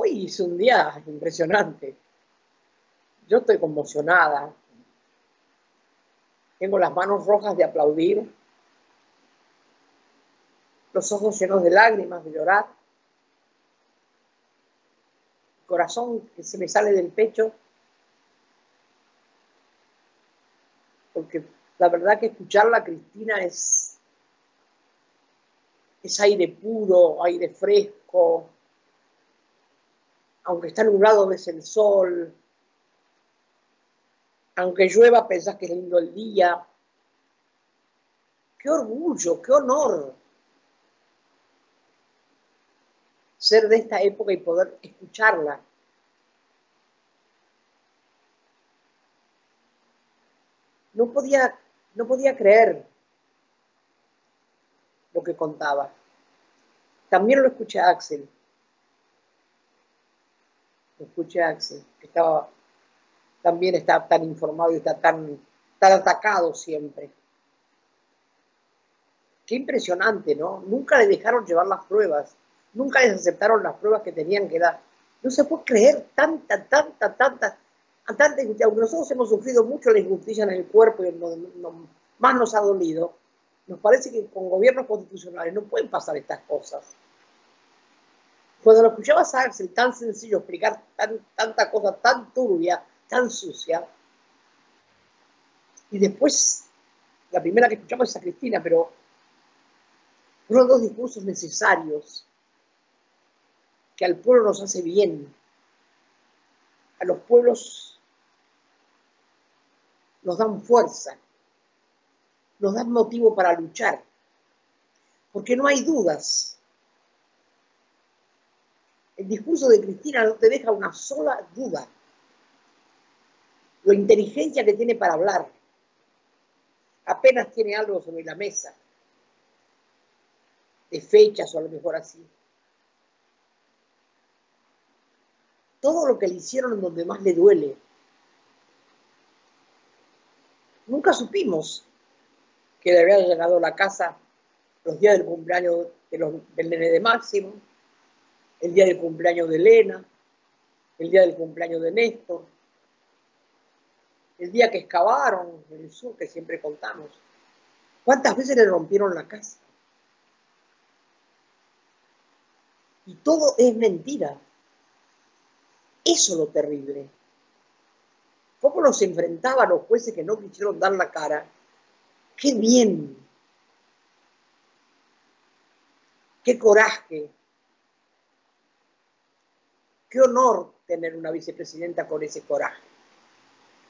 hoy es un día impresionante. Yo estoy conmocionada. Tengo las manos rojas de aplaudir, los ojos llenos de lágrimas, de llorar, el corazón que se me sale del pecho, porque la verdad que escucharla a Cristina es, es aire puro, aire fresco, aunque está nublado ves el sol, aunque llueva pensás que es lindo el día. Qué orgullo, qué honor ser de esta época y poder escucharla. No podía, no podía creer lo que contaba. También lo escuché Axel. Escuché Axel, que estaba, también está tan informado y está tan, tan atacado siempre. Qué impresionante, ¿no? Nunca le dejaron llevar las pruebas nunca les aceptaron las pruebas que tenían que dar. No se puede creer tanta, tanta, tanta, tanta injusticia. Aunque nosotros hemos sufrido mucho la injusticia en el cuerpo y más nos ha dolido, nos parece que con gobiernos constitucionales no pueden pasar estas cosas. Cuando lo escuchabas a Axel tan sencillo explicar tanta cosa tan turbia, tan sucia, y después la primera que escuchamos es a Cristina, pero fueron dos discursos necesarios que al pueblo nos hace bien. A los pueblos nos dan fuerza, nos dan motivo para luchar, porque no hay dudas. El discurso de Cristina no te deja una sola duda. Lo inteligencia que tiene para hablar. Apenas tiene algo sobre la mesa, de fechas o a lo mejor así. todo lo que le hicieron en donde más le duele. Nunca supimos que le había llegado a la casa los días del cumpleaños del nene de Máximo, el día del cumpleaños de Elena, el día del cumpleaños de Néstor, el día que excavaron en el sur, que siempre contamos. ¿Cuántas veces le rompieron la casa? Y todo es mentira. Eso es lo terrible. ¿Cómo nos enfrentaban los jueces que no quisieron dar la cara? ¡Qué bien! ¡Qué coraje! ¡Qué honor tener una vicepresidenta con ese coraje!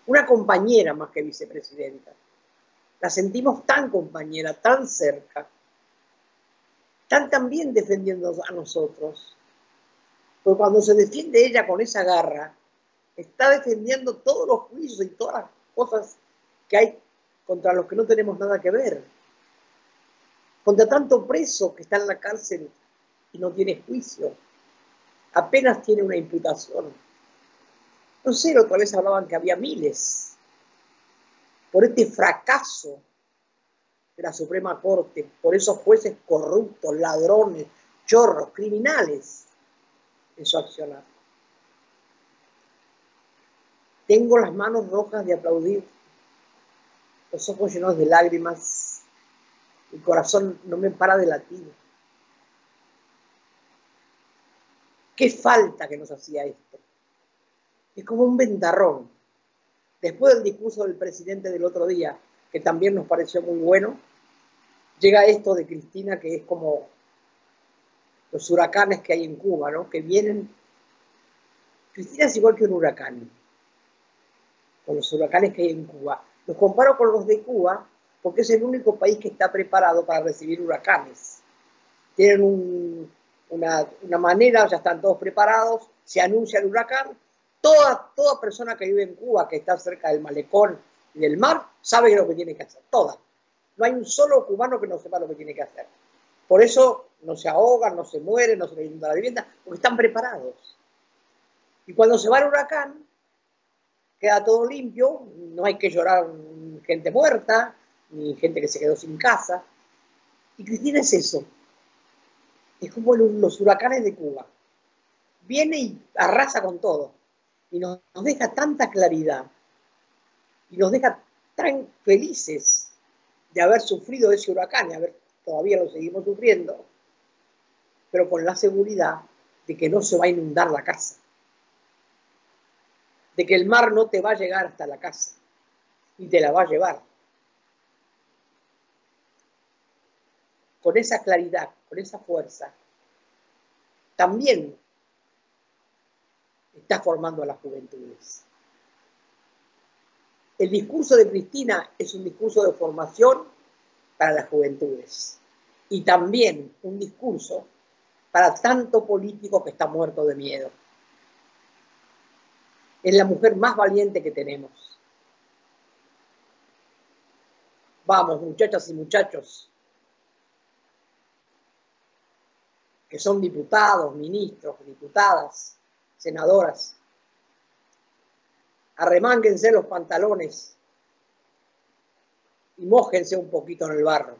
Una compañera más que vicepresidenta. La sentimos tan compañera, tan cerca, tan también defendiendo a nosotros. Porque cuando se defiende ella con esa garra, está defendiendo todos los juicios y todas las cosas que hay contra los que no tenemos nada que ver. Contra tanto preso que está en la cárcel y no tiene juicio. Apenas tiene una imputación. No sé, otra vez hablaban que había miles. Por este fracaso de la Suprema Corte, por esos jueces corruptos, ladrones, chorros, criminales en su accionar. Tengo las manos rojas de aplaudir, los ojos llenos de lágrimas, el corazón no me para de latir. Qué falta que nos hacía esto. Es como un ventarrón. Después del discurso del presidente del otro día, que también nos pareció muy bueno, llega esto de Cristina que es como los huracanes que hay en Cuba, ¿no? Que vienen. Cristina es igual que un huracán, con los huracanes que hay en Cuba. Los comparo con los de Cuba porque es el único país que está preparado para recibir huracanes. Tienen una, manera, ya están todos preparados, se anuncia el huracán. Toda, toda persona que vive en Cuba, que está cerca del malecón y del mar, sabe lo que tiene que hacer. Toda. No hay un solo cubano que no sepa lo que tiene que hacer. Por eso no se ahogan, no se mueren, no se les inunda la vivienda, porque están preparados. Y cuando se va el huracán, queda todo limpio, no hay que llorar gente muerta, ni gente que se quedó sin casa. Y Cristina es eso. Es como los huracanes de Cuba. viene y arrasa con todo. Y nos, deja tanta claridad y nos deja tan felices de haber sufrido ese huracán y haber, todavía lo seguimos sufriendo, pero con la seguridad de que no se va a inundar la casa, de que el mar no te va a llegar hasta la casa y te la va a llevar. Con esa claridad, con esa fuerza, también está formando a las juventudes. El discurso de Cristina es un discurso de formación para las juventudes y también un discurso para tanto político que está muerto de miedo. Es la mujer más valiente que tenemos. Vamos, muchachas y muchachos, que son diputados, ministros, diputadas, senadoras, arremánguense los pantalones y mójense un poquito en el barro.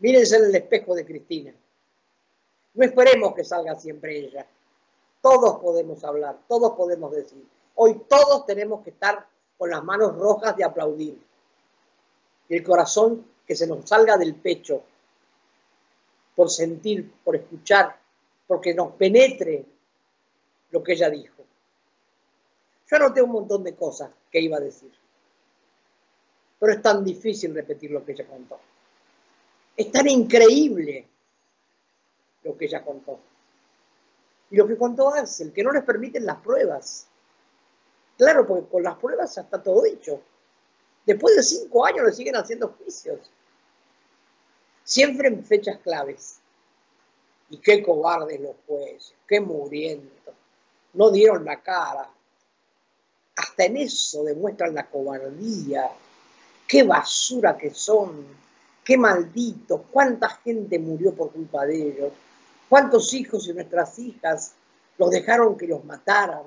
Mírense en el espejo de Cristina. No esperemos que salga siempre ella. Todos podemos hablar, todos podemos decir. Hoy todos tenemos que estar con las manos rojas de aplaudir. Y el corazón que se nos salga del pecho por sentir, por escuchar, porque nos penetre lo que ella dijo. Yo anoté un montón de cosas que iba a decir. Pero es tan difícil repetir lo que ella contó. Es tan increíble lo que ella contó. Y lo que contó Axel, que no les permiten las pruebas. Claro, porque con las pruebas ya está todo dicho. Después de cinco años le siguen haciendo juicios. Siempre en fechas claves. Y qué cobardes los jueces, qué muriendo. No dieron la cara, hasta en eso demuestran la cobardía. Qué basura que son, qué malditos, cuánta gente murió por culpa de ellos, cuántos hijos y nuestras hijas los dejaron que los mataran.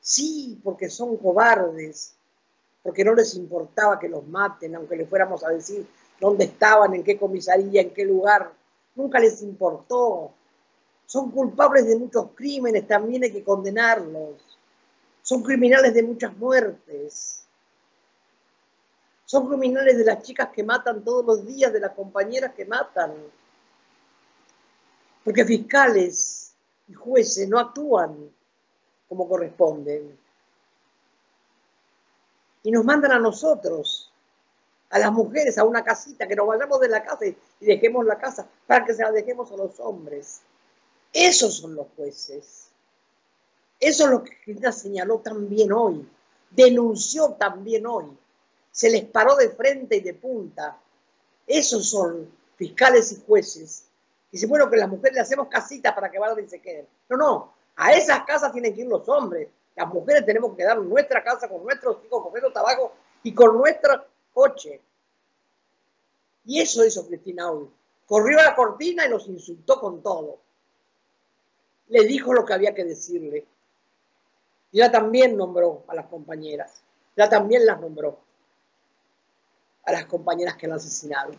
Sí, porque son cobardes, porque no les importaba que los maten, aunque le fuéramos a decir dónde estaban, en qué comisaría, en qué lugar. Nunca les importó. Son culpables de muchos crímenes, también hay que condenarlos. Son criminales de muchas muertes. Son criminales de las chicas que matan todos los días, de las compañeras que matan. Porque fiscales y jueces no actúan como corresponden. Y nos mandan a nosotros, a las mujeres, a una casita, que nos vayamos de la casa y dejemos la casa para que se la dejemos a los hombres. Esos son los jueces. Eso es lo que Cristina señaló también hoy, denunció también hoy. Se les paró de frente y de punta. Esos son fiscales y jueces. Dice, bueno, que las mujeres le hacemos casitas para que vayan y se queden. No, no, a esas casas tienen que ir los hombres. Las mujeres tenemos que en nuestra casa con nuestros hijos, con nuestro trabajo y con nuestro coche. Y eso hizo Cristina hoy. Corrió a la cortina y los insultó con todo. Le dijo lo que había que decirle. Ya también nombró a las compañeras, ya también las nombró a las compañeras que han asesinado.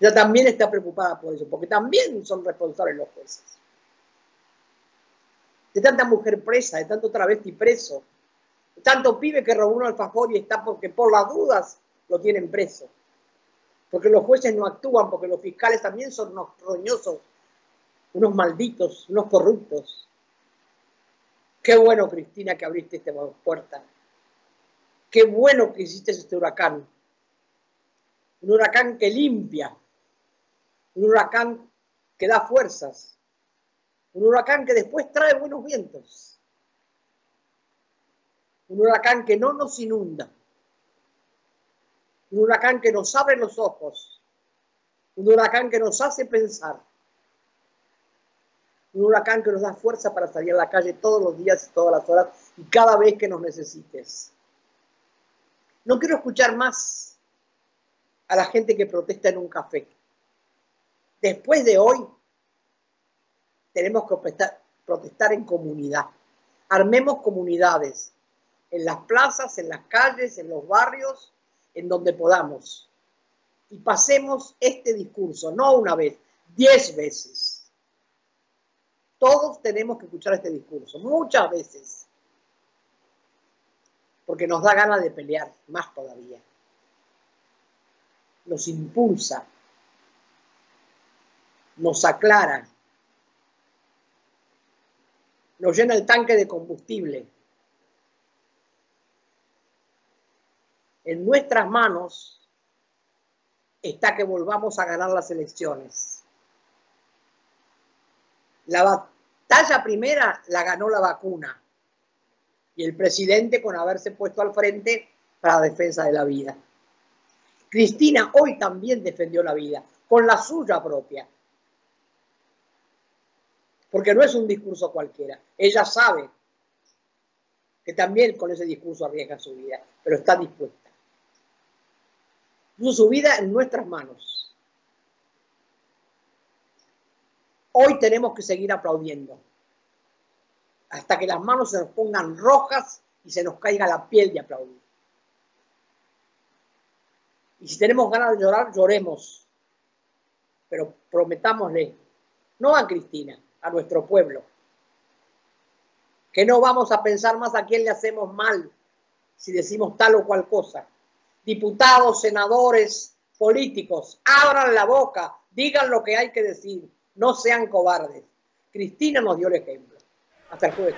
Ya también está preocupada por eso, porque también son responsables los jueces. De tanta mujer presa, de tanto travesti preso, de tanto pibe que robó un alfajor y está porque por las dudas lo tienen preso. Porque los jueces no actúan, porque los fiscales también son unos roñosos, unos malditos, unos corruptos. Qué bueno, Cristina, que abriste esta puerta. Qué bueno que hiciste este huracán. Un huracán que limpia. Un huracán que da fuerzas. Un huracán que después trae buenos vientos. Un huracán que no nos inunda. Un huracán que nos abre los ojos. Un huracán que nos hace pensar un huracán que nos da fuerza para salir a la calle todos los días y todas las horas y cada vez que nos necesites. No quiero escuchar más a la gente que protesta en un café. Después de hoy, tenemos que protestar, en comunidad. Armemos comunidades en las plazas, en las calles, en los barrios, en donde podamos. Y pasemos este discurso, no una vez, diez veces Todos tenemos que escuchar este discurso, muchas veces, porque nos da ganas de pelear, más todavía. Nos impulsa, nos aclara, nos llena el tanque de combustible. En nuestras manos está que volvamos a ganar las elecciones. La batalla primera la ganó la vacuna y el presidente con haberse puesto al frente para la defensa de la vida. Cristina hoy también defendió la vida, con la suya propia. Porque no es un discurso cualquiera. Ella sabe que también con ese discurso arriesga su vida, pero está dispuesta su vida en nuestras manos. Hoy tenemos que seguir aplaudiendo hasta que las manos se nos pongan rojas y se nos caiga la piel de aplaudir. Y si tenemos ganas de llorar, lloremos. Pero prometámosle, no a Cristina, a nuestro pueblo, que no vamos a pensar más a quién le hacemos mal si decimos tal o cual cosa, diputados, senadores, políticos, abran la boca, digan lo que hay que decir, no sean cobardes. Cristina nos dio el ejemplo. Hasta el jueves.